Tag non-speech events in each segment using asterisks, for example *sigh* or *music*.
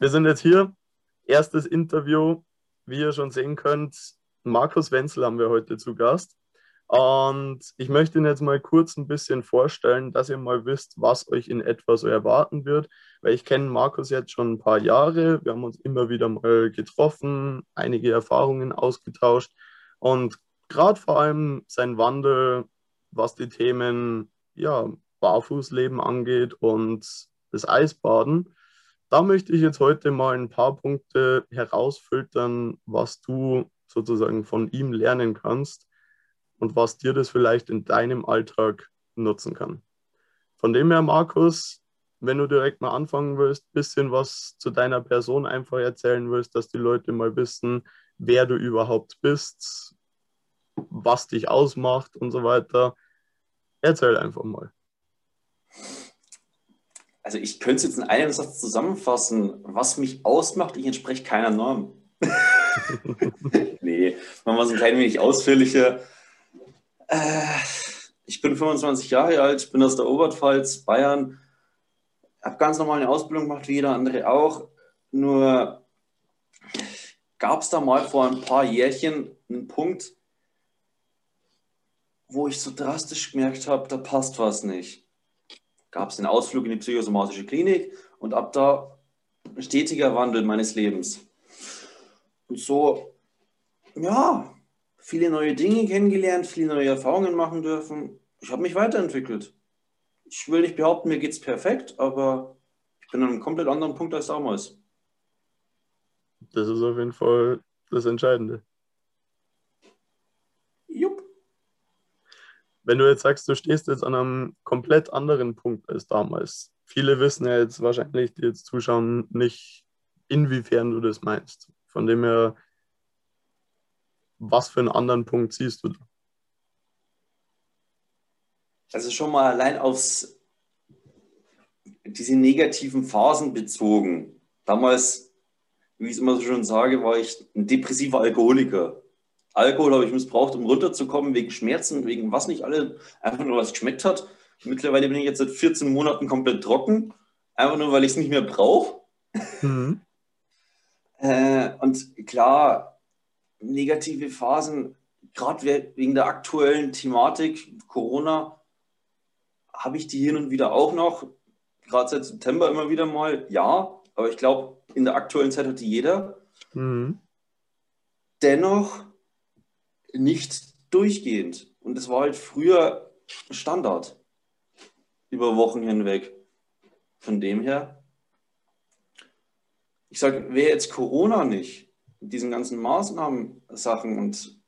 wir sind jetzt hier. Erstes Interview. Wie ihr schon sehen könnt, Markus Wenzel haben wir heute zu Gast. Und ich möchte Ihnen jetzt mal kurz ein bisschen vorstellen, dass ihr mal wisst, was euch in etwa so erwarten wird. Weil ich kenne Markus jetzt schon ein paar Jahre. Wir haben uns immer wieder mal getroffen, einige Erfahrungen ausgetauscht. Und gerade vor allem sein Wandel, was die Themen ja, Barfußleben angeht und das Eisbaden. Da möchte ich jetzt heute mal ein paar Punkte herausfiltern, was du sozusagen von ihm lernen kannst und was dir das vielleicht in deinem Alltag nutzen kann. Von dem her, Markus, wenn du direkt mal anfangen willst, ein bisschen was zu deiner Person einfach erzählen willst, dass die Leute mal wissen, wer du überhaupt bist, was dich ausmacht und so weiter. Erzähl einfach mal. Also ich könnte es jetzt in einem Satz zusammenfassen, was mich ausmacht, ich entspreche keiner Norm. *laughs* nee, machen wir es ein klein wenig ausführlicher. Äh, ich bin 25 Jahre alt, bin aus der Oberpfalz, Bayern, habe ganz normal eine Ausbildung gemacht, wie jeder andere auch. Nur gab es da mal vor ein paar Jährchen einen Punkt, wo ich so drastisch gemerkt habe, da passt was nicht. Gab es den Ausflug in die psychosomatische Klinik und ab da stetiger Wandel meines Lebens. Und so, ja, viele neue Dinge kennengelernt, viele neue Erfahrungen machen dürfen. Ich habe mich weiterentwickelt. Ich will nicht behaupten, mir geht es perfekt, aber ich bin an einem komplett anderen Punkt als damals. Das ist auf jeden Fall das Entscheidende. Jupp. Wenn du jetzt sagst, du stehst jetzt an einem komplett anderen Punkt als damals. Viele wissen ja jetzt wahrscheinlich, die jetzt zuschauen, nicht, inwiefern du das meinst. Von dem her, was für einen anderen Punkt siehst du da? Also schon mal allein aufs diese negativen Phasen bezogen. Damals, wie ich es immer so schön sage, war ich ein depressiver Alkoholiker. Alkohol habe ich missbraucht, um runterzukommen, wegen Schmerzen, wegen was nicht alle, einfach nur was geschmeckt hat. Mittlerweile bin ich jetzt seit 14 Monaten komplett trocken, einfach nur, weil ich es nicht mehr brauche. Mhm. *laughs* äh, und klar, negative Phasen, gerade wegen der aktuellen Thematik Corona, habe ich die hin und wieder auch noch. Gerade seit September immer wieder mal, ja, aber ich glaube, in der aktuellen Zeit hat die jeder. Mhm. Dennoch nicht durchgehend. Und das war halt früher Standard über Wochen hinweg. Von dem her, ich sage, wäre jetzt Corona nicht, diesen ganzen Maßnahmen, Sachen und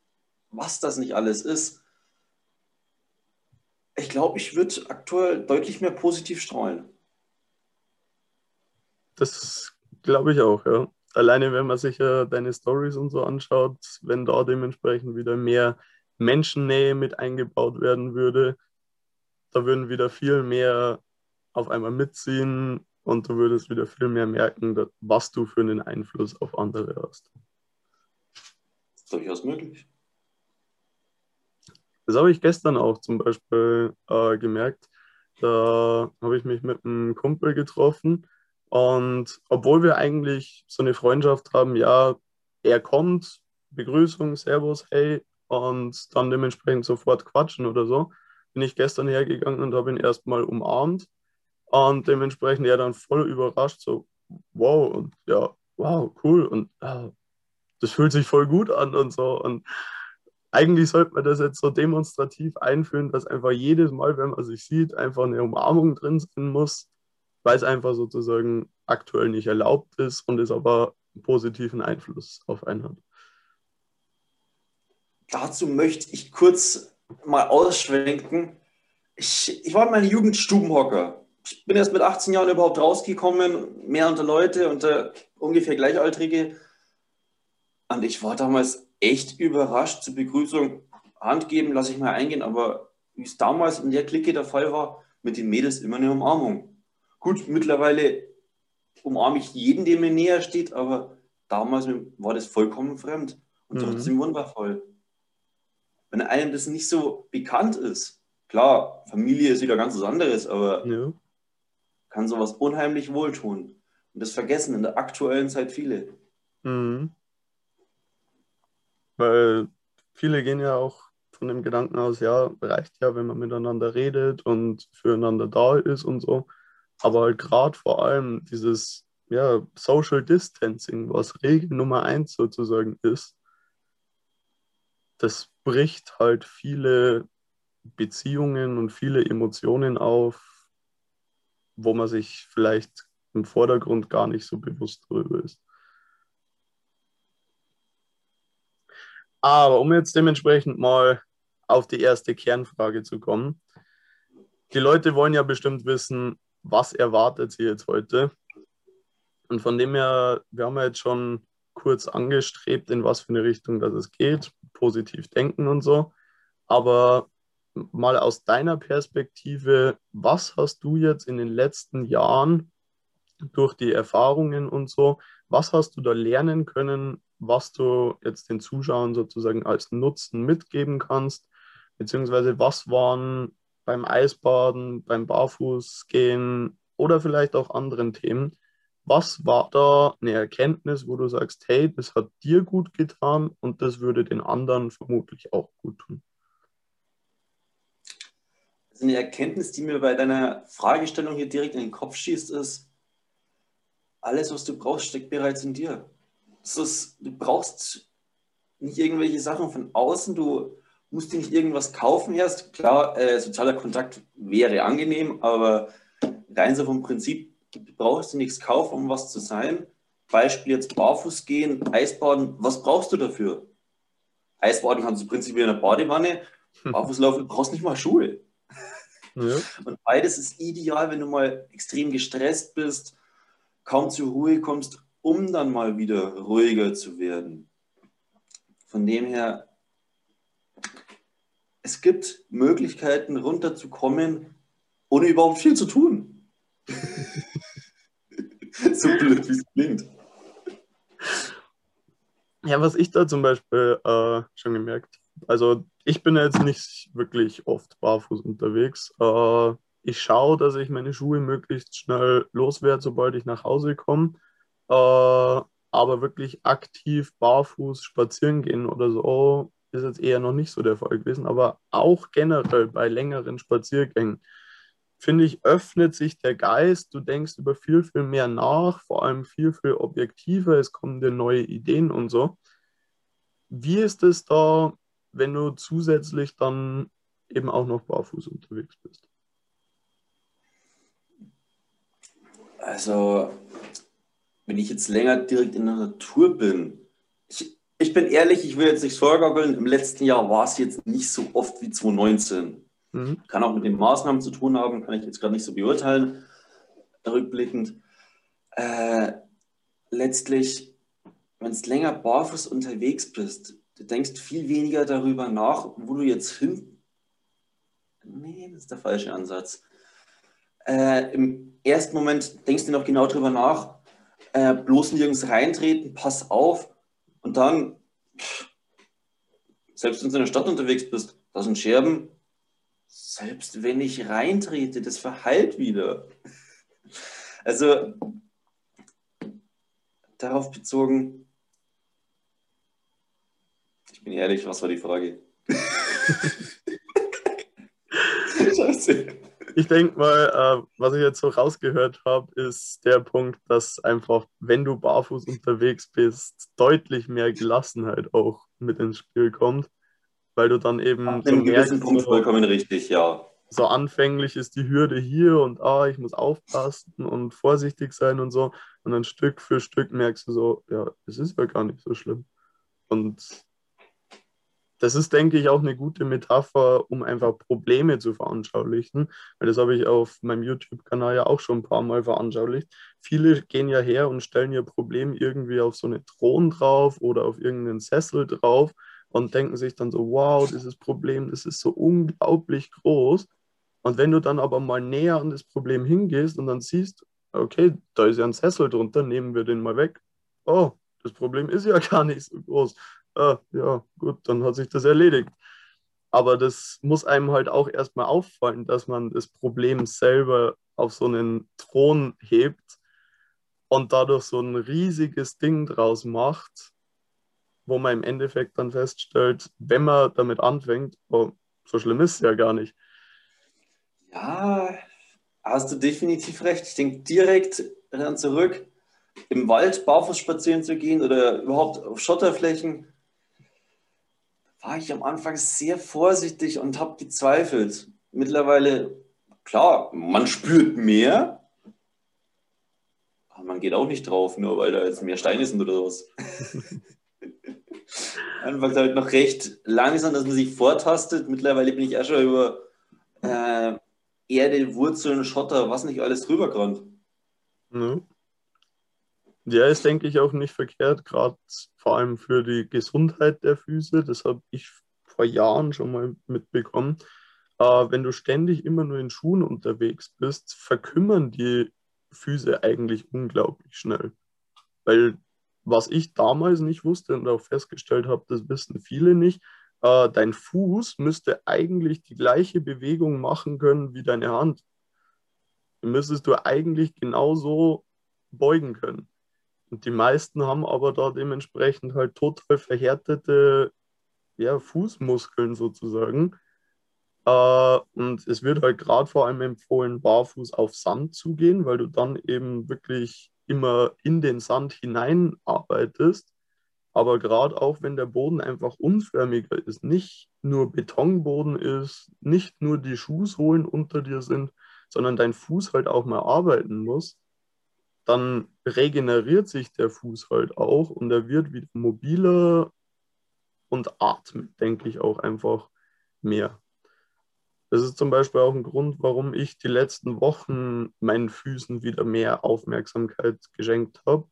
was das nicht alles ist, ich glaube, ich würde aktuell deutlich mehr positiv strahlen. Das glaube ich auch, ja. Alleine, wenn man sich ja deine Stories und so anschaut, wenn da dementsprechend wieder mehr Menschennähe mit eingebaut werden würde, da würden wieder viel mehr auf einmal mitziehen und du würdest wieder viel mehr merken, was du für einen Einfluss auf andere hast. Durchaus möglich. Das habe ich gestern auch zum Beispiel äh, gemerkt. Da habe ich mich mit einem Kumpel getroffen und obwohl wir eigentlich so eine Freundschaft haben, ja, er kommt, Begrüßung, Servus, hey, und dann dementsprechend sofort quatschen oder so, bin ich gestern hergegangen und habe ihn erstmal umarmt und dementsprechend er dann voll überrascht, so, wow, und ja, wow, cool, und ja, das fühlt sich voll gut an und so. Und eigentlich sollte man das jetzt so demonstrativ einführen, dass einfach jedes Mal, wenn man sich sieht, einfach eine Umarmung drin sein muss, weil es einfach sozusagen aktuell nicht erlaubt ist und es aber einen positiven Einfluss auf einen hat. Dazu möchte ich kurz mal ausschwenken. Ich, ich war in meiner Jugend Stubenhocker. Ich bin erst mit 18 Jahren überhaupt rausgekommen, mehr unter Leute, unter ungefähr Gleichaltrige. Und ich war damals echt überrascht zur Begrüßung. Hand geben, lasse ich mal eingehen, aber wie es damals in der Clique der Fall war, mit den Mädels immer eine Umarmung. Gut, mittlerweile umarme ich jeden, der mir näher steht, aber damals war das vollkommen fremd und mhm. trotzdem wundervoll. Wenn einem das nicht so bekannt ist, klar, Familie ist wieder ganz was anderes, aber ja. kann sowas unheimlich wohltun. Und das vergessen in der aktuellen Zeit viele. Mhm. Weil viele gehen ja auch von dem Gedanken aus, ja, reicht ja, wenn man miteinander redet und füreinander da ist und so. Aber halt gerade vor allem dieses ja, Social Distancing, was Regel Nummer eins sozusagen ist, das bricht halt viele Beziehungen und viele Emotionen auf, wo man sich vielleicht im Vordergrund gar nicht so bewusst darüber ist. Aber um jetzt dementsprechend mal auf die erste Kernfrage zu kommen. Die Leute wollen ja bestimmt wissen, was erwartet sie jetzt heute. Und von dem her, wir haben ja jetzt schon kurz angestrebt, in was für eine Richtung das es geht, positiv denken und so. Aber mal aus deiner Perspektive, was hast du jetzt in den letzten Jahren durch die Erfahrungen und so, was hast du da lernen können, was du jetzt den Zuschauern sozusagen als Nutzen mitgeben kannst, beziehungsweise was waren beim Eisbaden, beim Barfußgehen oder vielleicht auch anderen Themen, was war da eine Erkenntnis, wo du sagst, hey, das hat dir gut getan und das würde den anderen vermutlich auch gut tun? Also eine Erkenntnis, die mir bei deiner Fragestellung hier direkt in den Kopf schießt, ist, alles, was du brauchst, steckt bereits in dir. Ist, du brauchst nicht irgendwelche Sachen von außen, du musst dir nicht irgendwas kaufen erst. Klar, äh, sozialer Kontakt wäre angenehm, aber rein so vom Prinzip, du brauchst dir nichts kaufen, um was zu sein. Beispiel jetzt barfuß gehen, Eisbaden, was brauchst du dafür? Eisbaden kannst du prinzipiell in der Badewanne, Barfußlaufen, du brauchst nicht mal Schuhe. Ja. Und beides ist ideal, wenn du mal extrem gestresst bist, kaum zur Ruhe kommst, um dann mal wieder ruhiger zu werden. Von dem her, es gibt Möglichkeiten runterzukommen, ohne überhaupt viel zu tun. *laughs* so blöd, wie es klingt. Ja, was ich da zum Beispiel äh, schon gemerkt also ich bin jetzt nicht wirklich oft barfuß unterwegs. Äh, ich schaue, dass ich meine Schuhe möglichst schnell loswerde, sobald ich nach Hause komme. Äh, aber wirklich aktiv barfuß spazieren gehen oder so ist jetzt eher noch nicht so der Fall gewesen. Aber auch generell bei längeren Spaziergängen finde ich, öffnet sich der Geist. Du denkst über viel, viel mehr nach, vor allem viel, viel objektiver. Es kommen dir neue Ideen und so. Wie ist es da, wenn du zusätzlich dann eben auch noch barfuß unterwegs bist? Also, wenn ich jetzt länger direkt in der Natur bin, ich, ich bin ehrlich, ich will jetzt nichts vorgaukeln. Im letzten Jahr war es jetzt nicht so oft wie 2019. Mhm. Kann auch mit den Maßnahmen zu tun haben, kann ich jetzt gerade nicht so beurteilen, rückblickend. Äh, letztlich, wenn du länger barfuß unterwegs bist, du denkst viel weniger darüber nach, wo du jetzt hin. Nee, das ist der falsche Ansatz. Äh, Im ersten Moment denkst du noch genau darüber nach, äh, bloß nirgends reintreten, pass auf. Und dann, selbst wenn du in der Stadt unterwegs bist, da sind Scherben, selbst wenn ich reintrete, das verheilt wieder. *laughs* Also darauf bezogen, ich bin ehrlich, was war die Frage? *laughs* Scheiße. Ich denke mal, äh, was ich jetzt so rausgehört habe, ist der Punkt, dass einfach, wenn du barfuß unterwegs bist, deutlich mehr Gelassenheit auch mit ins Spiel kommt weil du dann eben. Ab einem so gewissen Punkt so, vollkommen richtig, ja. So anfänglich ist die Hürde hier und ah, ich muss aufpassen und vorsichtig sein und so. Und dann Stück für Stück merkst du so, ja, es ist ja gar nicht so schlimm. Und das ist, denke ich, auch eine gute Metapher, um einfach Probleme zu veranschaulichen. Weil das habe ich auf meinem YouTube-Kanal ja auch schon ein paar Mal veranschaulicht. Viele gehen ja her und stellen ihr Problem irgendwie auf so eine Thron drauf oder auf irgendeinen Sessel drauf und denken sich dann so, wow, dieses Problem, das ist so unglaublich groß. Und wenn du dann aber mal näher an das Problem hingehst und dann siehst, okay, da ist ja ein Sessel drunter, nehmen wir den mal weg. Oh, das Problem ist ja *laughs* gar nicht so groß. Ah, ja, gut, dann hat sich das erledigt. Aber das muss einem halt auch erstmal auffallen, dass man das Problem selber auf so einen Thron hebt und dadurch so ein riesiges Ding draus macht, wo man im Endeffekt dann feststellt, wenn man damit anfängt, oh, so schlimm ist es ja gar nicht. Ja, hast du definitiv recht. Ich denke direkt dann zurück, im Wald barfuß spazieren zu gehen oder überhaupt auf Schotterflächen, war ich am Anfang sehr vorsichtig und habe gezweifelt. Mittlerweile, klar, man spürt mehr, aber man geht auch nicht drauf, nur weil da jetzt mehr Steine sind oder sowas. *laughs* Anfangs halt noch recht langsam, dass man sich vortastet. Mittlerweile bin ich auch schon über äh, Erde, Wurzeln, Schotter, was nicht alles drüber gerannt. Mhm. Ja, ist, denke ich, auch nicht verkehrt, gerade vor allem für die Gesundheit der Füße. Das habe ich vor Jahren schon mal mitbekommen. Äh, wenn du ständig immer nur in Schuhen unterwegs bist, verkümmern die Füße eigentlich unglaublich schnell. Weil was ich damals nicht wusste und auch festgestellt habe, das wissen viele nicht, äh, dein Fuß müsste eigentlich die gleiche Bewegung machen können wie deine Hand. Müsstest du eigentlich genauso beugen können. Und die meisten haben aber da dementsprechend halt total verhärtete ja, Fußmuskeln sozusagen. Äh, und es wird halt gerade vor allem empfohlen, barfuß auf Sand zu gehen, weil du dann eben wirklich immer in den Sand hinein arbeitest. Aber gerade auch wenn der Boden einfach unförmiger ist, nicht nur Betonboden ist, nicht nur die Schuhsohlen unter dir sind, sondern dein Fuß halt auch mal arbeiten muss, dann regeneriert sich der Fuß halt auch und er wird wieder mobiler und atmet, denke ich, auch einfach mehr. Das ist zum Beispiel auch ein Grund, warum ich die letzten Wochen meinen Füßen wieder mehr Aufmerksamkeit geschenkt habe,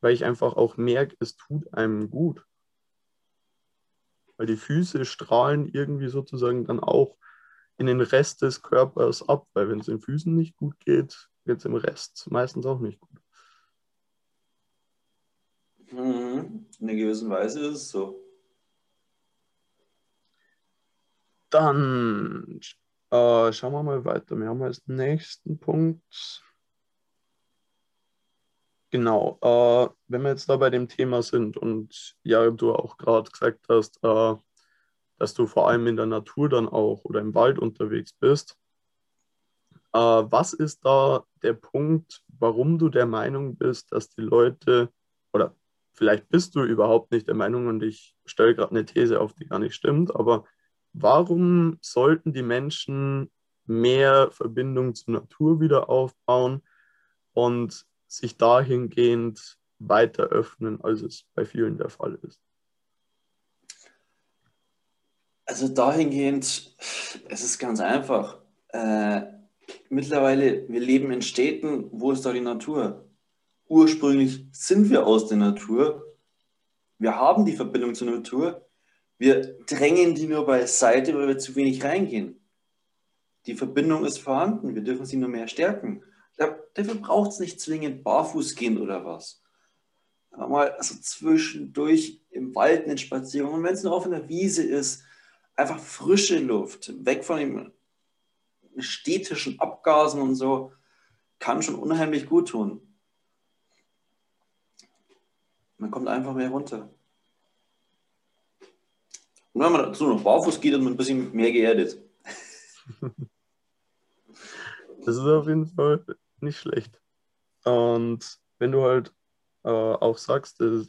weil ich einfach auch merke, es tut einem gut. Weil die Füße strahlen irgendwie sozusagen dann auch in den Rest des Körpers ab, weil wenn es den Füßen nicht gut geht, geht es im Rest meistens auch nicht gut. Mhm. In einer gewissen Weise ist es so. Dann äh, schauen wir mal weiter. Wir haben als nächsten Punkt. Genau, äh, wenn wir jetzt da bei dem Thema sind und ja, du auch gerade gesagt hast, äh, dass du vor allem in der Natur dann auch oder im Wald unterwegs bist, was ist da der Punkt, warum du der Meinung bist, dass die Leute, oder vielleicht bist du überhaupt nicht der Meinung und ich stelle gerade eine These auf, die gar nicht stimmt, aber warum sollten die Menschen mehr Verbindung zur Natur wieder aufbauen und sich dahingehend weiter öffnen, als es bei vielen der Fall ist? Also dahingehend, es ist ganz einfach. Äh, mittlerweile, wir leben in Städten, wo ist da die Natur? Ursprünglich sind wir aus der Natur. Wir haben die Verbindung zur Natur. Wir drängen die nur beiseite, weil wir zu wenig reingehen. Die Verbindung ist vorhanden. Wir dürfen sie nur mehr stärken. Dafür braucht es nicht zwingend barfuß gehen oder was. Mal also zwischendurch im Wald einen Spaziergang. Und wenn es nur auf einer Wiese ist, einfach frische Luft, weg von dem städtischen Abgasen und so, kann schon unheimlich gut tun. Man kommt einfach mehr runter. Und wenn man dazu noch barfuß geht, und man ein bisschen mehr geerdet. *laughs* Das ist auf jeden Fall nicht schlecht. Und wenn du halt äh, auch sagst, es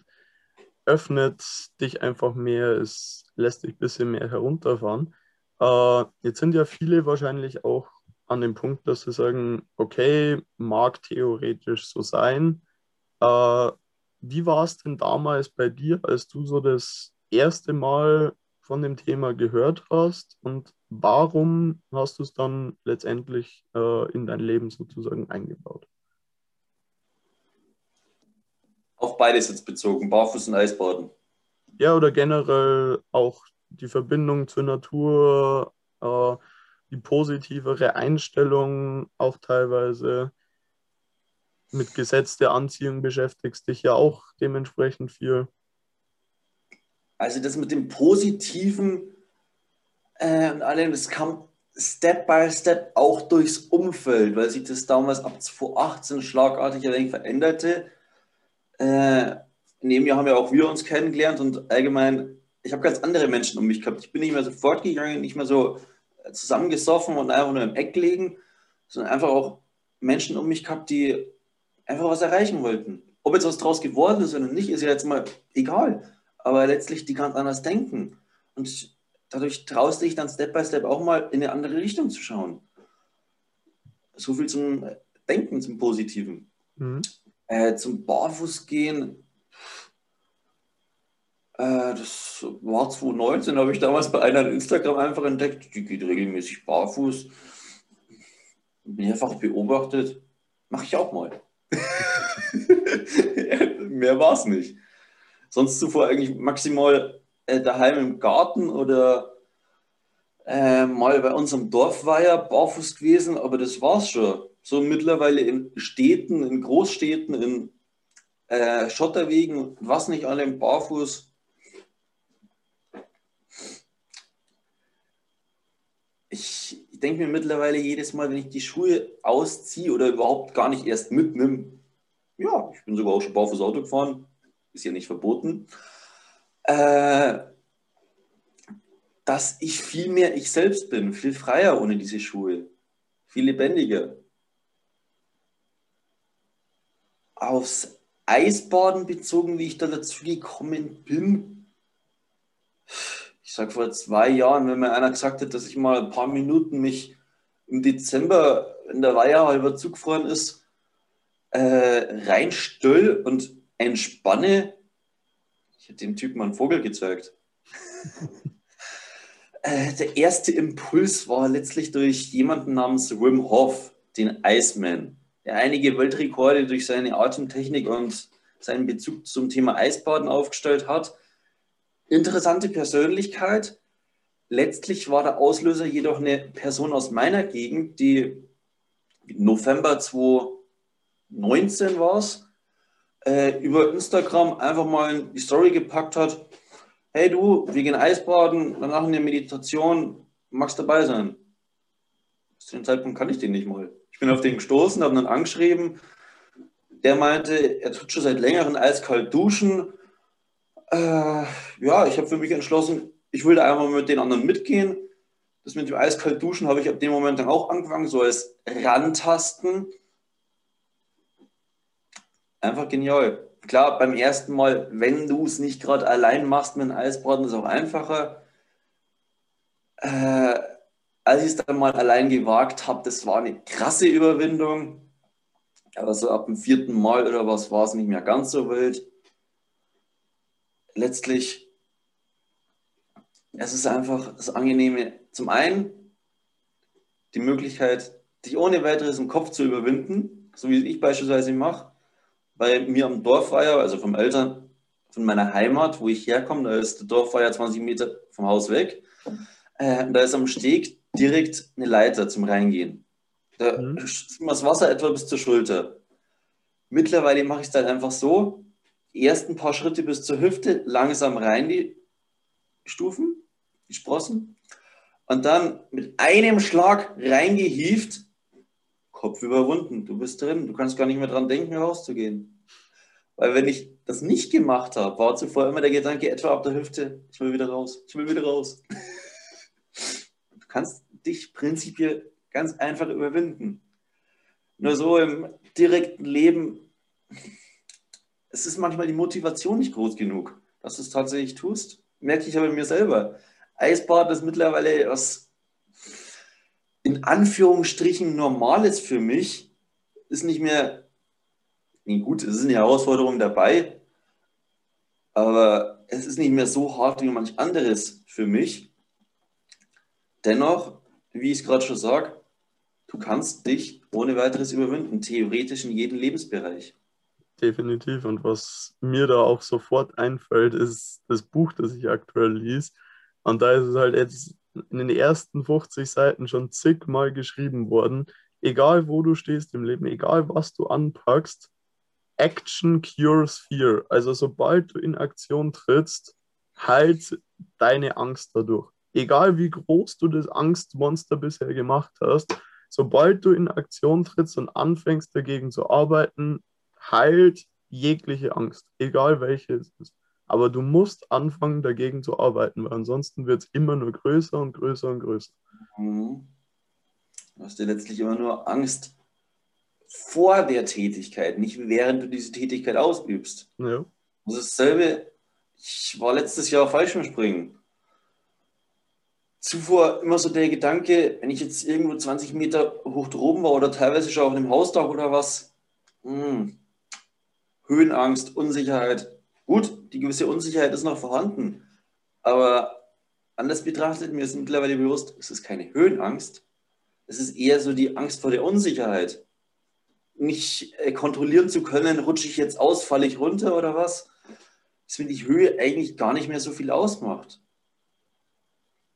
öffnet dich einfach mehr, es lässt dich ein bisschen mehr herunterfahren, äh, jetzt sind ja viele wahrscheinlich auch an dem Punkt, dass sie sagen, okay, mag theoretisch so sein. Äh, wie war es denn damals bei dir, als du so das erste Mal von dem Thema gehört hast und warum hast du es dann letztendlich äh, in dein Leben sozusagen eingebaut? Auf beides jetzt bezogen, Barfuß und Eisbaden. Ja, oder generell auch die Verbindung zur Natur, äh, die positivere Einstellung auch teilweise. Mit Gesetz der Anziehung beschäftigst dich ja auch dementsprechend viel. Also das mit dem Positiven äh, und allem, das kam Step by Step auch durchs Umfeld, weil sich das damals ab 2018 schlagartig ein wenig veränderte. Äh, in dem Jahr haben ja auch wir uns kennengelernt und allgemein, ich habe ganz andere Menschen um mich gehabt. Ich bin nicht mehr so fortgegangen, nicht mehr so zusammengesoffen und einfach nur im Eck liegen, sondern einfach auch Menschen um mich gehabt, die einfach was erreichen wollten. Ob jetzt was draus geworden ist oder nicht, ist ja jetzt mal egal. Aber letztlich die ganz anders denken. Und dadurch traust du dich dann Step by Step auch mal in eine andere Richtung zu schauen. So viel zum Denken, zum Positiven. Mhm. Äh, zum Barfußgehen, äh, das war 2019, habe ich damals bei einer Instagram einfach entdeckt, die geht regelmäßig barfuß. Mehrfach beobachtet, mache ich auch mal. *laughs* Mehr war es nicht. Sonst zuvor eigentlich maximal äh, daheim im Garten oder äh, mal bei unserem Dorfweiher barfuß gewesen, aber das war's schon. So mittlerweile in Städten, in Großstädten, in äh, Schotterwegen, was nicht allem barfuß. Ich, ich denke mir mittlerweile jedes Mal, wenn ich die Schuhe ausziehe oder überhaupt gar nicht erst mitnehme, ja, ich bin sogar auch schon barfuß Auto gefahren, ist ja nicht verboten, äh, dass ich viel mehr ich selbst bin, viel freier ohne diese Schuhe, viel lebendiger. Aufs Eisbaden bezogen, wie ich da dazu gekommen bin, ich sag vor zwei Jahren, wenn mir einer gesagt hat, dass ich mal ein paar Minuten mich im Dezember in der Weiher halber zugefroren ist, äh, reinstell und entspanne, ich hätte dem Typen einen Vogel gezeigt. *laughs* äh, der erste Impuls war letztlich durch jemanden namens Wim Hof, den Iceman, der einige Weltrekorde durch seine Atemtechnik und seinen Bezug zum Thema Eisbaden aufgestellt hat. Interessante Persönlichkeit. Letztlich war der Auslöser jedoch eine Person aus meiner Gegend, die November 2019 war es, äh, über Instagram einfach mal die Story gepackt hat, hey du, wir gehen Eisbaden, danach in der Meditation, magst dabei sein? Zu dem Zeitpunkt kann ich den nicht mal. Ich bin auf den gestoßen, habe dann angeschrieben, der meinte, er tut schon seit längerem eiskalt duschen. Äh, ja, ich habe für mich entschlossen, ich will da einmal mit den anderen mitgehen. Das mit dem eiskalt duschen habe ich ab dem Moment dann auch angefangen, so als Rantasten einfach genial. Klar, beim ersten Mal, wenn du es nicht gerade allein machst mit einem Eisbraten, ist es auch einfacher. Äh, als ich es dann mal allein gewagt habe, das war eine krasse Überwindung. Aber so ab dem vierten Mal oder was war es nicht mehr ganz so wild. Letztlich, es ist einfach das Angenehme. Zum einen die Möglichkeit, dich ohne weiteres im Kopf zu überwinden, so wie ich beispielsweise mache bei mir am Dorfweiher, also vom Eltern, von meiner Heimat, wo ich herkomme, da ist der Dorfweiher 20 Meter vom Haus weg. Äh, da ist am Steg direkt eine Leiter zum Reingehen. Da mhm. ist das Wasser etwa bis zur Schulter. Mittlerweile mache ich es halt einfach so, ersten paar Schritte bis zur Hüfte, langsam rein die Stufen, die Sprossen, und dann mit einem Schlag reingehieft Kopf überwunden. Du bist drin. Du kannst gar nicht mehr dran denken, rauszugehen. Weil wenn ich das nicht gemacht habe, war zuvor immer der Gedanke etwa ab der Hüfte, ich will wieder raus, ich will wieder raus. Du kannst dich prinzipiell ganz einfach überwinden. Nur so im direkten Leben, es ist manchmal die Motivation nicht groß genug, dass du es tatsächlich tust. Merke ich aber mir selber. Eisbad ist mittlerweile was in Anführungsstrichen Normales für mich ist nicht mehr, nee, gut, es ist eine Herausforderung dabei, aber es ist nicht mehr so hart wie manch anderes für mich. Dennoch, wie ich es gerade schon sage, du kannst dich ohne weiteres überwinden, theoretisch in jedem Lebensbereich. Definitiv. Und was mir da auch sofort einfällt, ist das Buch, das ich aktuell lies. Und da ist es halt jetzt in den ersten 50 Seiten schon zigmal geschrieben worden. Egal wo du stehst im Leben, egal was du anpackst, Action cures fear. Also sobald du in Aktion trittst, heilt deine Angst dadurch. egal wie groß du das Angstmonster bisher gemacht hast, sobald du in Aktion trittst und anfängst dagegen zu arbeiten, heilt jegliche Angst, egal welche es ist. Aber du musst anfangen, dagegen zu arbeiten, weil ansonsten wird es immer nur größer und größer und größer. Mhm. Du hast dir letztlich immer nur Angst vor der Tätigkeit, nicht während du diese Tätigkeit ausübst. Ja. Das ist dasselbe. Ich war letztes Jahr Fallschirmspringen. Zuvor immer so der Gedanke, wenn ich jetzt irgendwo 20 Meter hoch droben war oder teilweise schon auf einem Hausdach oder was, mh, hm, Höhenangst, Unsicherheit. Gut, die gewisse Unsicherheit ist noch vorhanden, aber anders betrachtet, mir ist mittlerweile bewusst, es ist keine Höhenangst, es ist eher so die Angst vor der Unsicherheit. Nicht äh, kontrollieren zu können, rutsche ich jetzt aus, falle ich runter oder was? Dass mir die Höhe eigentlich gar nicht mehr so viel ausmacht.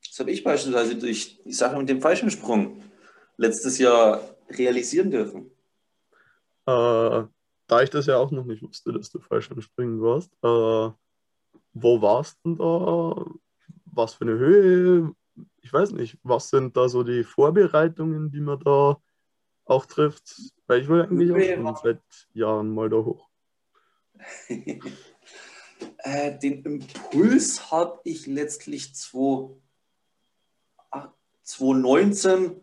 Das habe ich beispielsweise durch die Sache mit dem Fallschirmsprung letztes Jahr realisieren dürfen. Äh, da ich das ja auch noch nicht wusste, dass du Fallschirmspringen warst, äh, wo warst du denn da? Was für eine Höhe? Ich weiß nicht, was sind da so die Vorbereitungen, die man da auch trifft? Weil ich will eigentlich auch schon seit Jahren mal da hoch. *laughs* äh, den Impuls habe ich letztlich 2019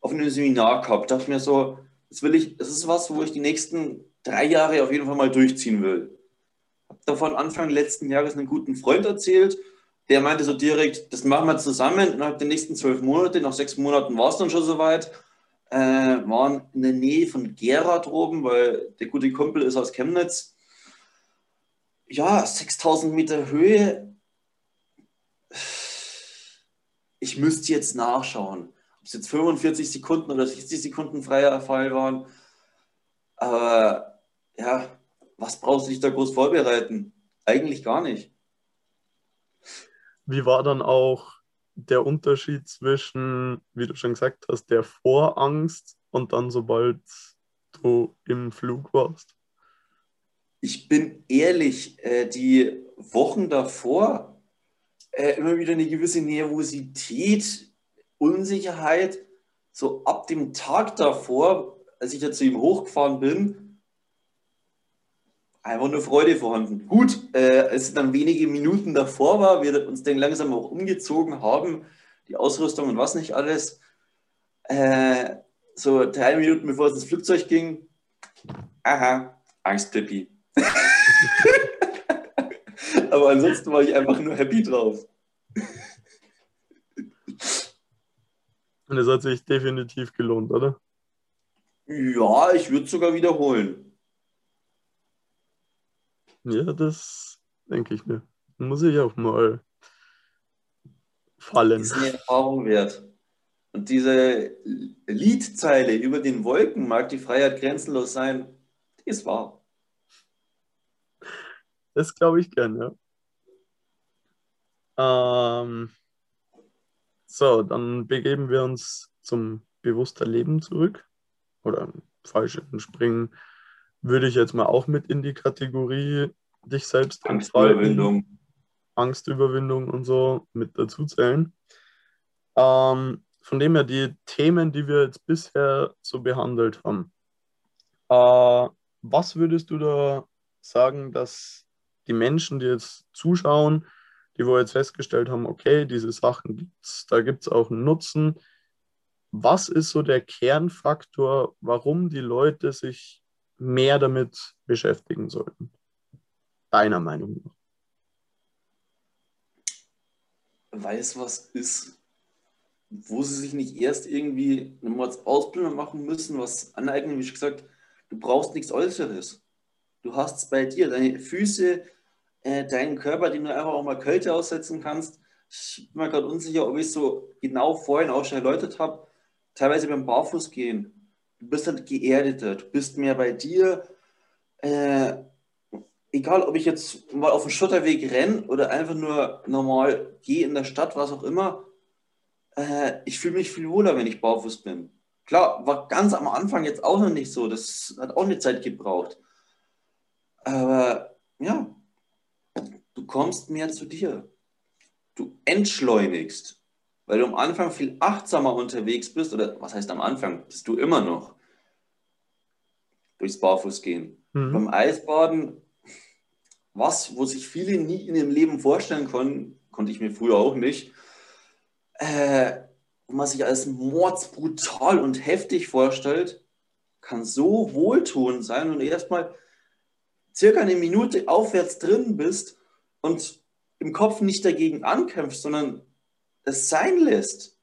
auf einem Seminar gehabt. Dachte mir so, das will ich, das ist was, wo ich die nächsten drei Jahre auf jeden Fall mal durchziehen will. Habe davon Anfang letzten Jahres einen guten Freund erzählt, der meinte so direkt, das machen wir zusammen innerhalb der nächsten zwölf Monate. Nach sechs Monaten war es dann schon soweit. Äh, waren in der Nähe von Gera droben, weil der gute Kumpel ist aus Chemnitz. Ja, 6000 Meter Höhe. Ich müsste jetzt nachschauen, ob es jetzt 45 Sekunden oder 60 Sekunden freier Fall waren. Aber ja, was brauchst du dich da groß vorbereiten? Eigentlich gar nicht. Wie war dann auch der Unterschied zwischen, wie du schon gesagt hast, der Vorangst und dann sobald du im Flug warst? Ich bin ehrlich, äh, die Wochen davor äh, immer wieder eine gewisse Nervosität, Unsicherheit. So ab dem Tag davor, als ich da zu ihm hochgefahren bin, einfach nur Freude vorhanden. Gut, äh, als es dann wenige Minuten davor war, wir uns dann langsam auch umgezogen haben, die Ausrüstung und was nicht alles, äh, so drei Minuten bevor es ins Flugzeug ging, aha, Angstpippi. *laughs* Aber ansonsten war ich einfach nur happy drauf. Und es hat sich definitiv gelohnt, oder? Ja, ich würde es sogar wiederholen. Ja, das denke ich mir. Muss ich auch mal fallen. Ist eine Erfahrung wert. Und diese Liedzeile über den Wolken mag die Freiheit grenzenlos sein, die ist wahr. Das glaube ich gern, ja. Ähm, so, dann begeben wir uns zum bewusster Leben zurück. Oder falsch Springen würde ich jetzt mal auch mit in die Kategorie dich selbst Angstüberwindung. Angstüberwindung und so mit dazu zählen. Ähm, von dem her die Themen, die wir jetzt bisher so behandelt haben. Äh, was würdest du da sagen, dass die Menschen, die jetzt zuschauen, die wo jetzt festgestellt haben, okay, diese Sachen gibt es, da gibt es auch einen Nutzen. Was ist so der Kernfaktor, warum die Leute sich mehr damit beschäftigen sollten? Deiner Meinung nach? Weil es was ist, wo sie sich nicht erst irgendwie eine Ausbildung machen müssen, was aneignen, wie schon gesagt, du brauchst nichts Äußeres. Du hast es bei dir, deine Füße, äh, deinen Körper, den du einfach auch mal Kälte aussetzen kannst. Ich bin mir gerade unsicher, ob ich es so genau vorhin auch schon erläutert habe. Teilweise beim Barfußgehen du bist halt geerdeter, du bist mehr bei dir. Äh, egal, ob ich jetzt mal auf dem Schotterweg renne oder einfach nur normal gehe in der Stadt, was auch immer, äh, ich fühle mich viel wohler, wenn ich barfuß bin. Klar, war ganz am Anfang jetzt auch noch nicht so, das hat auch eine Zeit gebraucht. Aber ja, du kommst mehr zu dir. Du entschleunigst. Weil du am Anfang viel achtsamer unterwegs bist, oder was heißt am Anfang, bist du immer noch durchs Barfußgehen. Mhm. Beim Eisbaden, was, wo sich viele nie in ihrem Leben vorstellen konnten, konnte ich mir früher auch nicht, äh, wo man sich als mordsbrutal und heftig vorstellt, kann so wohltuend sein und erstmal circa eine Minute aufwärts drin bist und im Kopf nicht dagegen ankämpfst, sondern es sein lässt.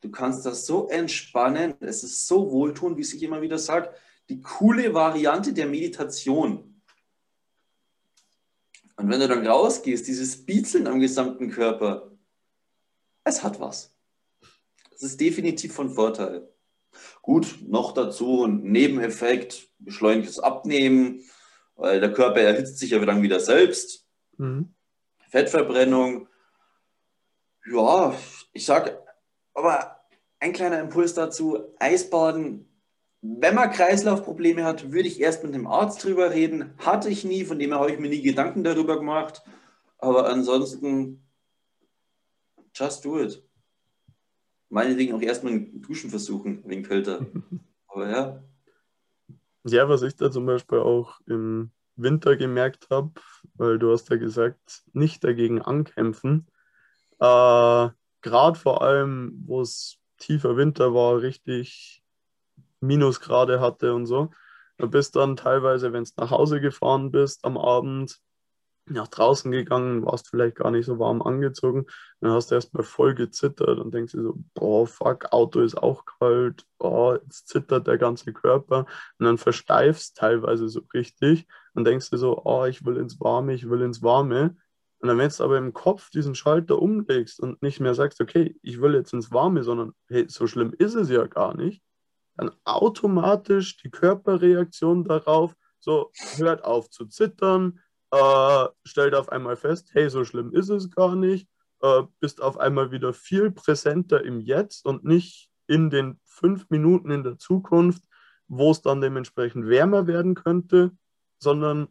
Du kannst das so entspannen, es ist so wohltuend, wie ich immer wieder sage, die coole Variante der Meditation. Und wenn du dann rausgehst, dieses Biezeln am gesamten Körper, es hat was. Es ist definitiv von Vorteil. Gut, noch dazu ein Nebeneffekt, beschleunigtes Abnehmen, weil der Körper erhitzt sich ja dann wieder selbst. Mhm. Fettverbrennung. Ja, ich sage, aber ein kleiner Impuls dazu, Eisbaden, wenn man Kreislaufprobleme hat, würde ich erst mit dem Arzt drüber reden. Hatte ich nie, von dem her habe ich mir nie Gedanken darüber gemacht. Aber ansonsten, just do it. Meinetwegen auch erstmal ein Duschen versuchen, wegen kälter. *laughs* Aber ja. Ja, was ich da zum Beispiel auch im Winter gemerkt habe, weil du hast ja gesagt, nicht dagegen ankämpfen. Äh, Gerade vor allem, wo es tiefer Winter war, richtig Minusgrade hatte und so. Du bist dann teilweise, wenn du nach Hause gefahren bist am Abend, nach draußen gegangen, warst vielleicht gar nicht so warm angezogen, dann hast du erstmal voll gezittert und denkst dir so, boah, fuck, Auto ist auch kalt, oh, jetzt zittert der ganze Körper und dann versteifst teilweise so richtig und denkst dir so, oh, ich will ins Warme, ich will ins Warme. Und dann, wenn du aber im Kopf diesen Schalter umlegst und nicht mehr sagst, okay, ich will jetzt ins Warme, sondern hey, so schlimm ist es ja gar nicht, dann automatisch die Körperreaktion darauf, so hört auf zu zittern, äh, stellt auf einmal fest, hey, so schlimm ist es gar nicht, äh, bist auf einmal wieder viel präsenter im Jetzt und nicht in den fünf Minuten in der Zukunft, wo es dann dementsprechend wärmer werden könnte, sondern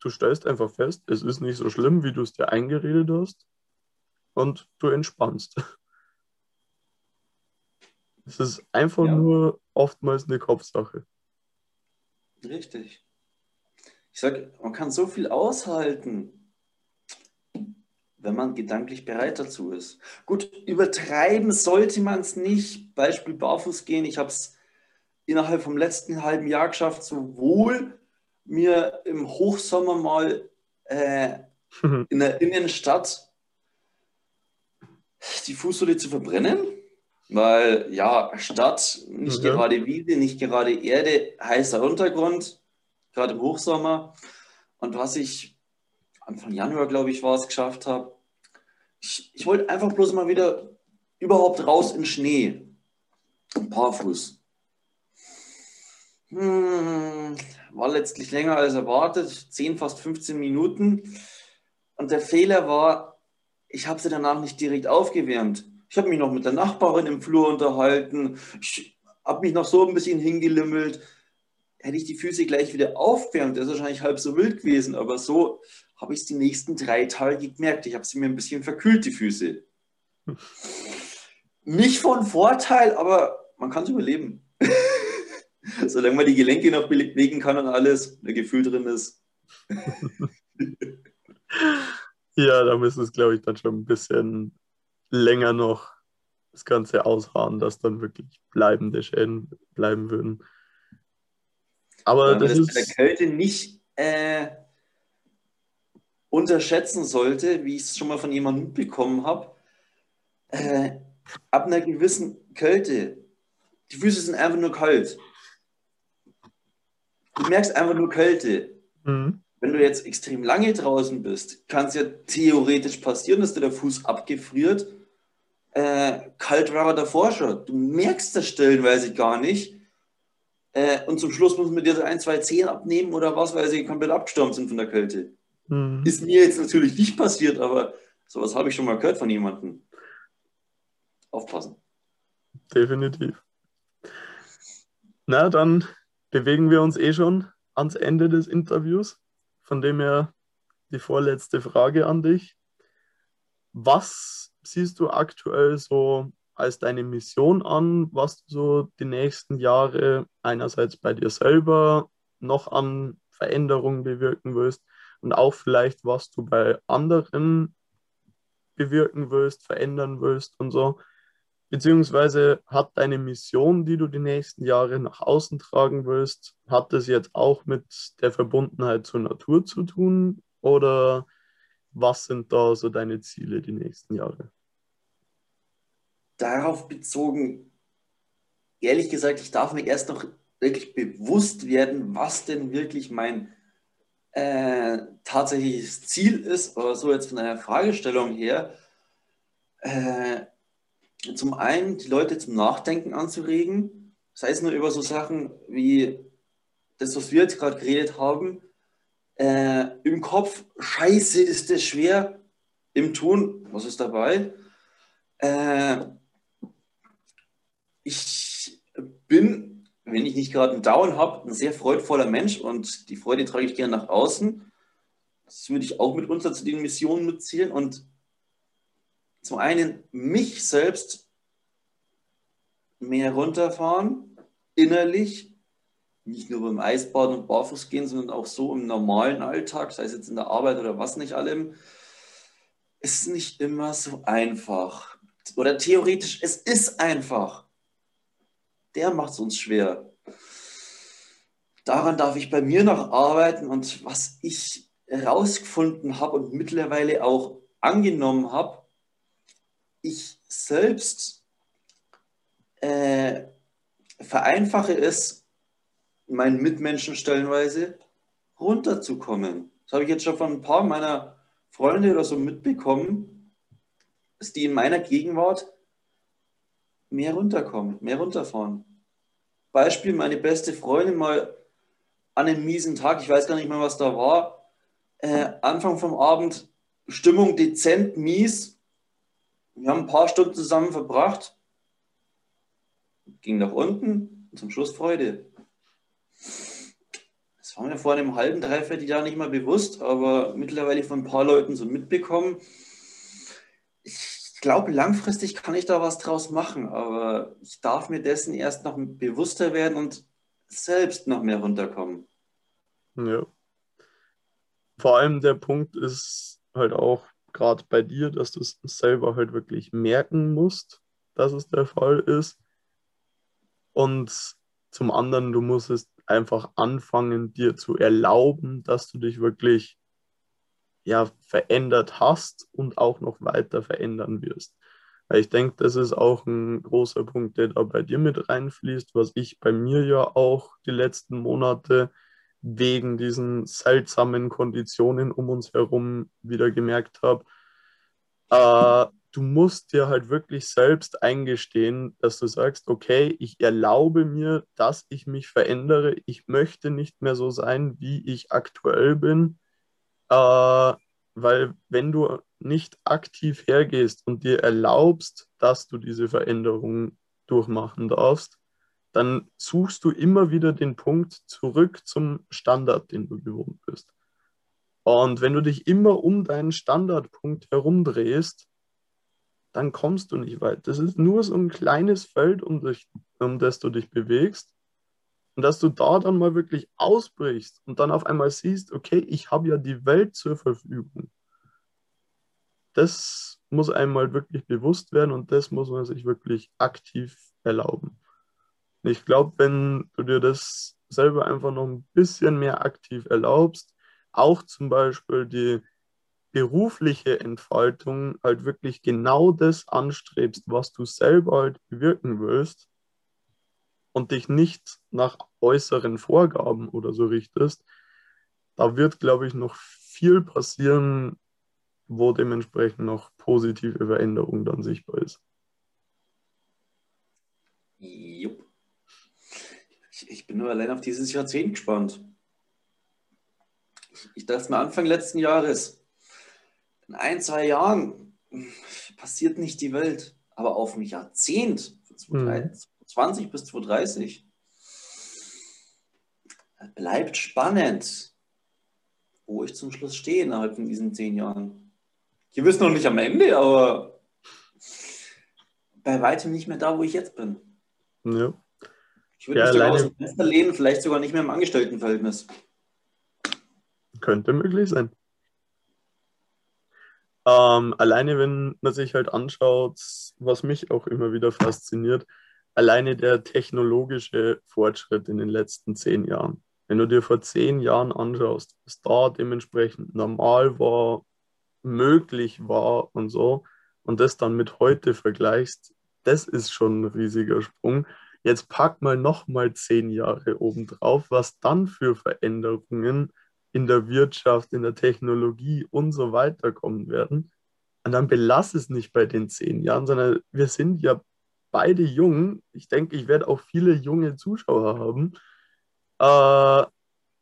du stellst einfach fest, es ist nicht so schlimm, wie du es dir eingeredet hast und du entspannst. *laughs* Es ist einfach ja. nur oftmals eine Kopfsache. Richtig. Ich sage, man kann so viel aushalten, wenn man gedanklich bereit dazu ist. Gut, übertreiben sollte man es nicht. Beispiel Barfuß gehen. Ich habe es innerhalb vom letzten halben Jahr geschafft, sowohl mir im Hochsommer mal äh, *laughs* in der Innenstadt die Fußsohle zu verbrennen, weil ja, Stadt, nicht mhm. gerade Wiese, nicht gerade Erde, heißer Untergrund, gerade im Hochsommer. Und was ich Anfang Januar, glaube ich, war es, geschafft habe, ich, ich wollte einfach bloß mal wieder überhaupt raus in Schnee. Barfuß. Hm, war letztlich länger als erwartet, 10, fast 15 Minuten. Und der Fehler war, ich habe sie danach nicht direkt aufgewärmt. Ich habe mich noch mit der Nachbarin im Flur unterhalten. Ich habe mich noch so ein bisschen hingelimmelt. Hätte ich die Füße gleich wieder aufgewärmt, das ist wahrscheinlich halb so wild gewesen. Aber so habe ich es die nächsten drei Tage gemerkt. Ich habe sie mir ein bisschen verkühlt, die Füße. Nicht von Vorteil, aber man kann es überleben. *laughs* Solange man die Gelenke noch bewegen kann und alles, ein Gefühl drin ist. *laughs* ja, da müssen es, glaube ich, dann schon ein bisschen länger noch das Ganze ausharren, dass dann wirklich bleibende Schäden bleiben würden. Aber ja, das, das ist bei der Kälte nicht äh, unterschätzen sollte, wie ich es schon mal von jemandem mitbekommen habe. Äh, ab einer gewissen Kälte, die Füße sind einfach nur kalt. Du merkst einfach nur Kälte. Mhm. Wenn du jetzt extrem lange draußen bist, kann es ja theoretisch passieren, dass dir der Fuß abgefriert. Äh, kalt war er davor schon. Du merkst das stellenweise gar nicht. Äh, und zum Schluss muss man dir so ein, zwei Zehen abnehmen oder was, weil sie komplett abgestorben sind von der Kälte. Mhm. Ist mir jetzt natürlich nicht passiert, aber sowas habe ich schon mal gehört von jemandem. Aufpassen. Definitiv. Na, dann bewegen wir uns eh schon ans Ende des Interviews. Von dem her die vorletzte Frage an dich. Was siehst du aktuell so als deine Mission an, was du so die nächsten Jahre einerseits bei dir selber noch an Veränderungen bewirken willst und auch vielleicht, was du bei anderen bewirken willst, verändern willst und so. Beziehungsweise hat deine Mission, die du die nächsten Jahre nach außen tragen willst, hat das jetzt auch mit der Verbundenheit zur Natur zu tun? Oder was sind da so deine Ziele die nächsten Jahre? Darauf bezogen, ehrlich gesagt, ich darf mir erst noch wirklich bewusst werden, was denn wirklich mein äh, tatsächliches Ziel ist, oder so jetzt von einer Fragestellung her. Äh, zum einen die Leute zum Nachdenken anzuregen, sei es nur über so Sachen wie das, was wir jetzt gerade geredet haben, äh, im Kopf, scheiße, ist das schwer, im Tun, was ist dabei? Äh, ich bin, wenn ich nicht gerade einen Down habe, ein sehr freudvoller Mensch und die Freude trage ich gerne nach außen. Das würde ich auch mitunter zu den Missionen mitzählen und zum einen mich selbst mehr runterfahren, innerlich, nicht nur beim Eisbaden und Barfuß gehen, sondern auch so im normalen Alltag, sei es jetzt in der Arbeit oder was nicht allem, ist nicht immer so einfach. Oder theoretisch, es ist einfach. Der macht es uns schwer. Daran darf ich bei mir noch arbeiten und was ich herausgefunden habe und mittlerweile auch angenommen habe, ich selbst äh, vereinfache es, meinen Mitmenschen stellenweise runterzukommen. Das habe ich jetzt schon von ein paar meiner Freunde oder so mitbekommen, dass die in meiner Gegenwart mehr runterkommen, mehr runterfahren. Beispiel, meine beste Freundin mal an einem miesen Tag, ich weiß gar nicht mehr, was da war, äh, Anfang vom Abend, Stimmung dezent mies, wir haben ein paar Stunden zusammen verbracht, ging nach unten und zum Schluss Freude. Das war mir vor einem halben, dreiviertel Jahr nicht mal bewusst, aber mittlerweile von ein paar Leuten so mitbekommen. Ich glaube, langfristig kann ich da was draus machen, aber ich darf mir dessen erst noch bewusster werden und selbst noch mehr runterkommen. Ja. Vor allem der Punkt ist halt auch, gerade bei dir, dass du es selber halt wirklich merken musst, dass es der Fall ist. Und zum anderen, du musst es einfach anfangen, dir zu erlauben, dass du dich wirklich ja, verändert hast und auch noch weiter verändern wirst. Weil ich denke, das ist auch ein großer Punkt, der da bei dir mit reinfließt, was ich bei mir ja auch die letzten Monate wegen diesen seltsamen Konditionen um uns herum wieder gemerkt habe. Äh, du musst dir halt wirklich selbst eingestehen, dass du sagst, okay, ich erlaube mir, dass ich mich verändere. Ich möchte nicht mehr so sein, wie ich aktuell bin. Äh, weil wenn du nicht aktiv hergehst und dir erlaubst, dass du diese Veränderung durchmachen darfst, dann suchst du immer wieder den Punkt zurück zum Standard, den du gewohnt bist. Und wenn du dich immer um deinen Standardpunkt herumdrehst, dann kommst du nicht weit. Das ist nur so ein kleines Feld, um, dich, um das du dich bewegst. Und dass du da dann mal wirklich ausbrichst und dann auf einmal siehst, okay, ich habe ja die Welt zur Verfügung. Das muss einmal wirklich bewusst werden und das muss man sich wirklich aktiv erlauben. Ich glaube, wenn du dir das selber einfach noch ein bisschen mehr aktiv erlaubst, auch zum Beispiel die berufliche Entfaltung halt wirklich genau das anstrebst, was du selber halt bewirken willst und dich nicht nach äußeren Vorgaben oder so richtest, da wird, glaube ich, noch viel passieren, wo dementsprechend noch positive Veränderung dann sichtbar ist. Jupp. Ich, ich bin nur allein auf dieses Jahrzehnt gespannt. Ich, ich dachte mir Anfang letzten Jahres, in ein, zwei Jahren passiert nicht die Welt, aber auf ein Jahrzehnt, von 2020 mhm. bis 2030, bleibt spannend, wo ich zum Schluss stehe innerhalb von diesen zehn Jahren. Wir wissen noch nicht am Ende, aber bei weitem nicht mehr da, wo ich jetzt bin. Ja. Ich würde Ja, sogar alleine- aus dem Fenster lehnen, vielleicht sogar nicht mehr im Angestelltenverhältnis. Könnte möglich sein. Ähm, alleine, wenn man sich halt anschaut, was mich auch immer wieder fasziniert, alleine der technologische Fortschritt in den letzten zehn Jahren. Wenn du dir vor zehn Jahren anschaust, was da dementsprechend normal war, möglich war und so, und das dann mit heute vergleichst, das ist schon ein riesiger Sprung. Jetzt pack mal nochmal zehn Jahre obendrauf, was dann für Veränderungen in der Wirtschaft, in der Technologie und so weiter kommen werden. Und dann belass es nicht bei den zehn Jahren, sondern wir sind ja beide jung. Ich denke, ich werde auch viele junge Zuschauer haben. Äh,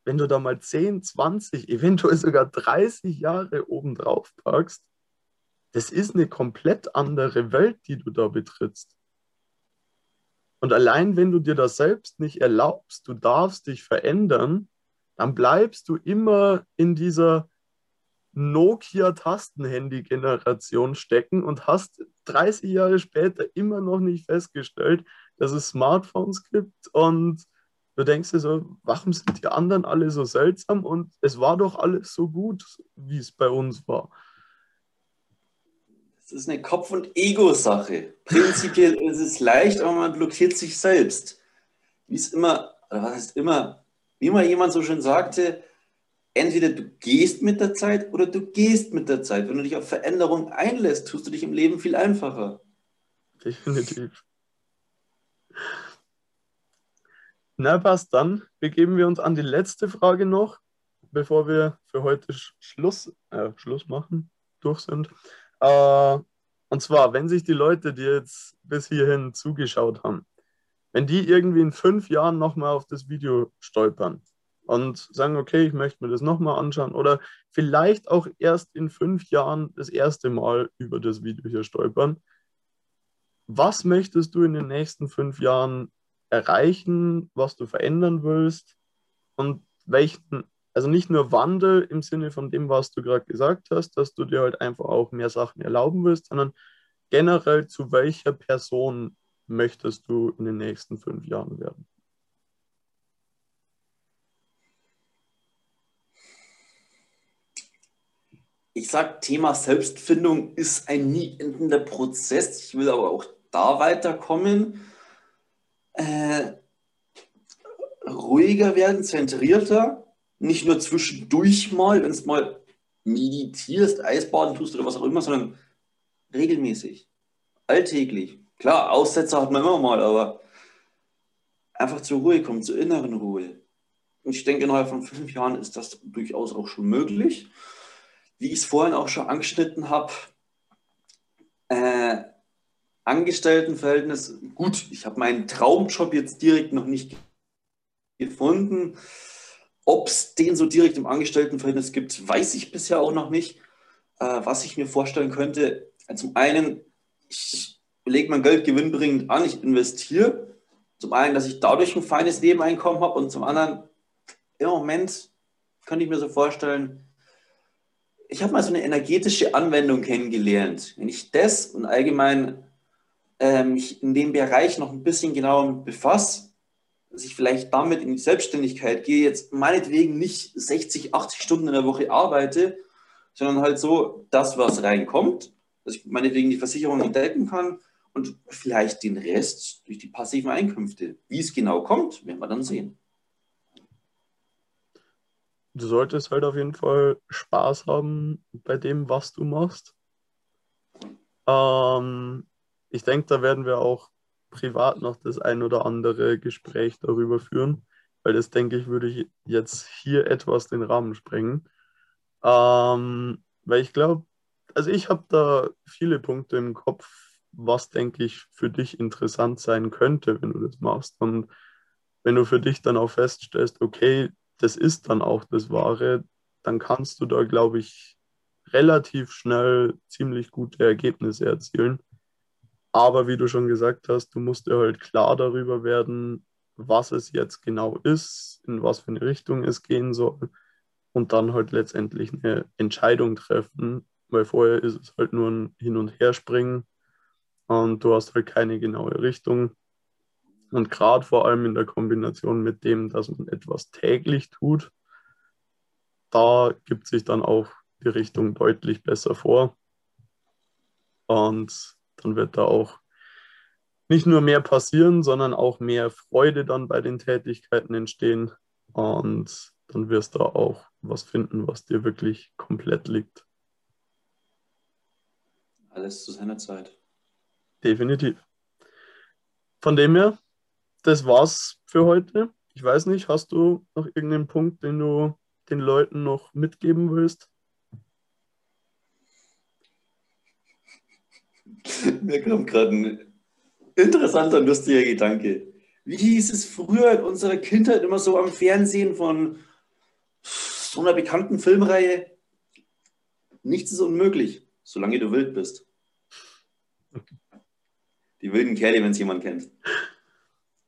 wenn du da mal 10, 20, *laughs* eventuell sogar 30 Jahre obendrauf packst, das ist eine komplett andere Welt, die du da betrittst. Und allein wenn du dir das selbst nicht erlaubst, du darfst dich verändern, dann bleibst du immer in dieser Nokia-Tastenhandy-Generation stecken und hast 30 Jahre später immer noch nicht festgestellt, dass es Smartphones gibt und du denkst dir so, warum sind die anderen alle so seltsam und es war doch alles so gut, wie es bei uns war. Das ist eine Kopf- und Ego-Sache. Prinzipiell *laughs* ist es leicht, aber man blockiert sich selbst. Wie es immer, oder was heißt immer, wie mal jemand so schön sagte, entweder du gehst mit der Zeit oder du gehst mit der Zeit. Wenn du dich auf Veränderung einlässt, tust du dich im Leben viel einfacher. Definitiv. Na, passt dann. Begeben wir uns an die letzte Frage noch, bevor wir für heute Sch- Schluss, äh, Schluss machen, durch sind. Äh, und zwar, wenn sich die Leute, die jetzt bis hierhin zugeschaut haben, wenn die irgendwie in fünf Jahren nochmal auf das Video stolpern und sagen, okay, ich möchte mir das nochmal anschauen oder vielleicht auch erst in fünf Jahren das erste Mal über das Video hier stolpern, was möchtest du in den nächsten fünf Jahren erreichen, was du verändern willst und welchen, also nicht nur Wandel im Sinne von dem, was du gerade gesagt hast, dass du dir halt einfach auch mehr Sachen erlauben willst, sondern generell zu welcher Person möchtest du in den nächsten fünf Jahren werden? Ich sage, Thema Selbstfindung ist ein nie endender Prozess. Ich will aber auch da weiterkommen. Äh, ruhiger werden, zentrierter. Nicht nur zwischendurch mal, wenn es mal meditierst, Eisbaden tust oder was auch immer, sondern regelmäßig, alltäglich. Klar, Aussetzer hat man immer mal, aber einfach zur Ruhe kommen, zur inneren Ruhe. Und ich denke, innerhalb von fünf Jahren ist das durchaus auch schon möglich wie ich es vorhin auch schon angeschnitten habe, äh, Angestelltenverhältnis, gut, ich habe meinen Traumjob jetzt direkt noch nicht gefunden. Ob es den so direkt im Angestelltenverhältnis gibt, weiß ich bisher auch noch nicht. Äh, was ich mir vorstellen könnte, äh, zum einen, ich lege mein Geld gewinnbringend an, ich investiere. Zum einen, dass ich dadurch ein feines Nebeneinkommen habe und zum anderen, im Moment könnte ich mir so vorstellen, ich habe mal so eine energetische Anwendung kennengelernt. Wenn ich das und allgemein äh, mich in dem Bereich noch ein bisschen genauer befasse, dass ich vielleicht damit in die Selbstständigkeit gehe, jetzt meinetwegen nicht 60, 80 Stunden in der Woche arbeite, sondern halt so das, was reinkommt, dass ich meinetwegen die Versicherung entdecken kann und vielleicht den Rest durch die passiven Einkünfte. Wie es genau kommt, werden wir dann sehen. Du solltest halt auf jeden Fall Spaß haben bei dem, was du machst. Ähm, ich denke, da werden wir auch privat noch das ein oder andere Gespräch darüber führen, weil das, denke ich, würde ich jetzt hier etwas den Rahmen sprengen. Ähm, weil ich glaube, also ich habe da viele Punkte im Kopf, was, denke ich, für dich interessant sein könnte, wenn du das machst. Und wenn du für dich dann auch feststellst, okay, das ist dann auch das Wahre, dann kannst du da, glaube ich, relativ schnell ziemlich gute Ergebnisse erzielen. Aber wie du schon gesagt hast, du musst dir halt klar darüber werden, was es jetzt genau ist, in was für eine Richtung es gehen soll und dann halt letztendlich eine Entscheidung treffen, weil vorher ist es halt nur ein Hin- und Herspringen und du hast halt keine genaue Richtung. Und gerade vor allem in der Kombination mit dem, dass man etwas täglich tut, da gibt sich dann auch die Richtung deutlich besser vor. Und dann wird da auch nicht nur mehr passieren, sondern auch mehr Freude dann bei den Tätigkeiten entstehen. Und dann wirst du auch was finden, was dir wirklich komplett liegt. Alles zu seiner Zeit. Definitiv. Von dem her, das war's für heute. Ich weiß nicht, hast du noch irgendeinen Punkt, den du den Leuten noch mitgeben willst? *laughs* Mir kommt gerade ein interessanter lustiger Gedanke. Wie hieß es früher in unserer Kindheit immer so am Fernsehen von so einer bekannten Filmreihe? Nichts ist unmöglich, solange du wild bist. Die wilden Kerle, wenn es jemand kennt.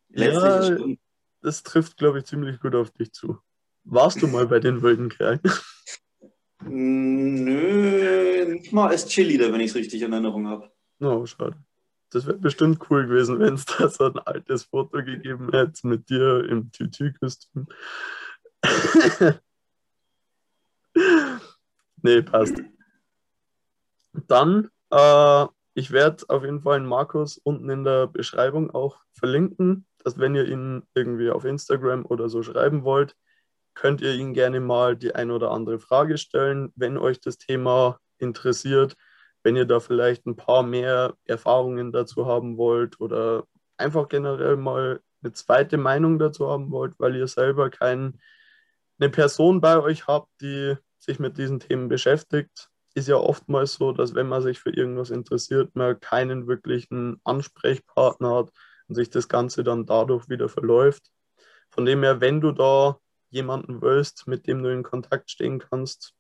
Letztlich ja, das trifft, glaube ich, ziemlich gut auf dich zu. Warst du mal bei den wilden Kerlen? Nö, nicht mal als Cheerleader, wenn ich es richtig in Erinnerung habe. Oh, schade. Das wäre bestimmt cool gewesen, wenn es da so ein altes Foto gegeben hätte mit dir im Tütü-Kostüm. *laughs* nee, passt. Dann, äh, ich werde auf jeden Fall Markus unten in der Beschreibung auch verlinken, dass wenn ihr ihn irgendwie auf Instagram oder so schreiben wollt, könnt ihr ihn gerne mal die ein oder andere Frage stellen, wenn euch das Thema interessiert wenn ihr da vielleicht ein paar mehr Erfahrungen dazu haben wollt oder einfach generell mal eine zweite Meinung dazu haben wollt, weil ihr selber keine Person bei euch habt, die sich mit diesen Themen beschäftigt, ist ja oftmals so, dass wenn man sich für irgendwas interessiert, man keinen wirklichen Ansprechpartner hat und sich das Ganze dann dadurch wieder verläuft. Von dem her, wenn du da jemanden willst, mit dem du in Kontakt stehen kannst,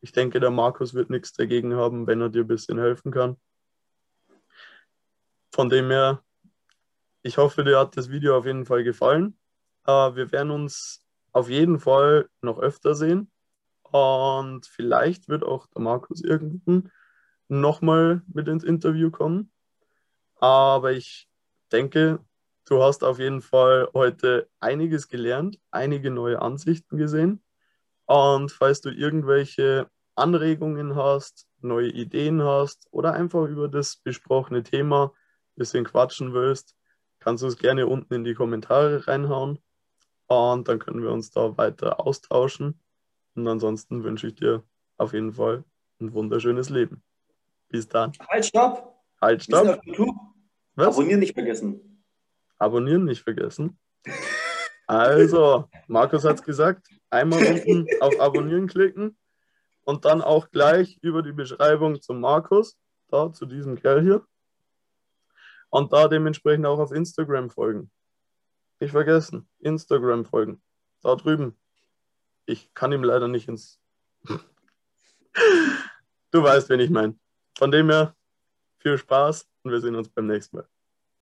ich denke, der Markus wird nichts dagegen haben, wenn er dir ein bisschen helfen kann. Von dem her, ich hoffe, dir hat das Video auf jeden Fall gefallen. Äh, wir werden uns auf jeden Fall noch öfter sehen. Und vielleicht wird auch der Markus irgendwann nochmal mit ins Interview kommen. Aber ich denke, du hast auf jeden Fall heute einiges gelernt, einige neue Ansichten gesehen. Und falls du irgendwelche Anregungen hast, neue Ideen hast oder einfach über das besprochene Thema ein bisschen quatschen willst, kannst du es gerne unten in die Kommentare reinhauen. Und dann können wir uns da weiter austauschen. Und ansonsten wünsche ich dir auf jeden Fall ein wunderschönes Leben. Bis dann. Halt, stopp! Halt, stopp! Was? Abonnieren nicht vergessen. Abonnieren nicht vergessen. Also, Markus hat es gesagt, einmal unten auf Abonnieren klicken und dann auch gleich über die Beschreibung zum Markus, da zu diesem Kerl hier. Und da dementsprechend auch auf Instagram folgen. Nicht vergessen, Instagram folgen. Da drüben. Ich kann ihm leider nicht ins. *laughs* du weißt, wen ich meine. Von dem her, viel Spaß und wir sehen uns beim nächsten Mal.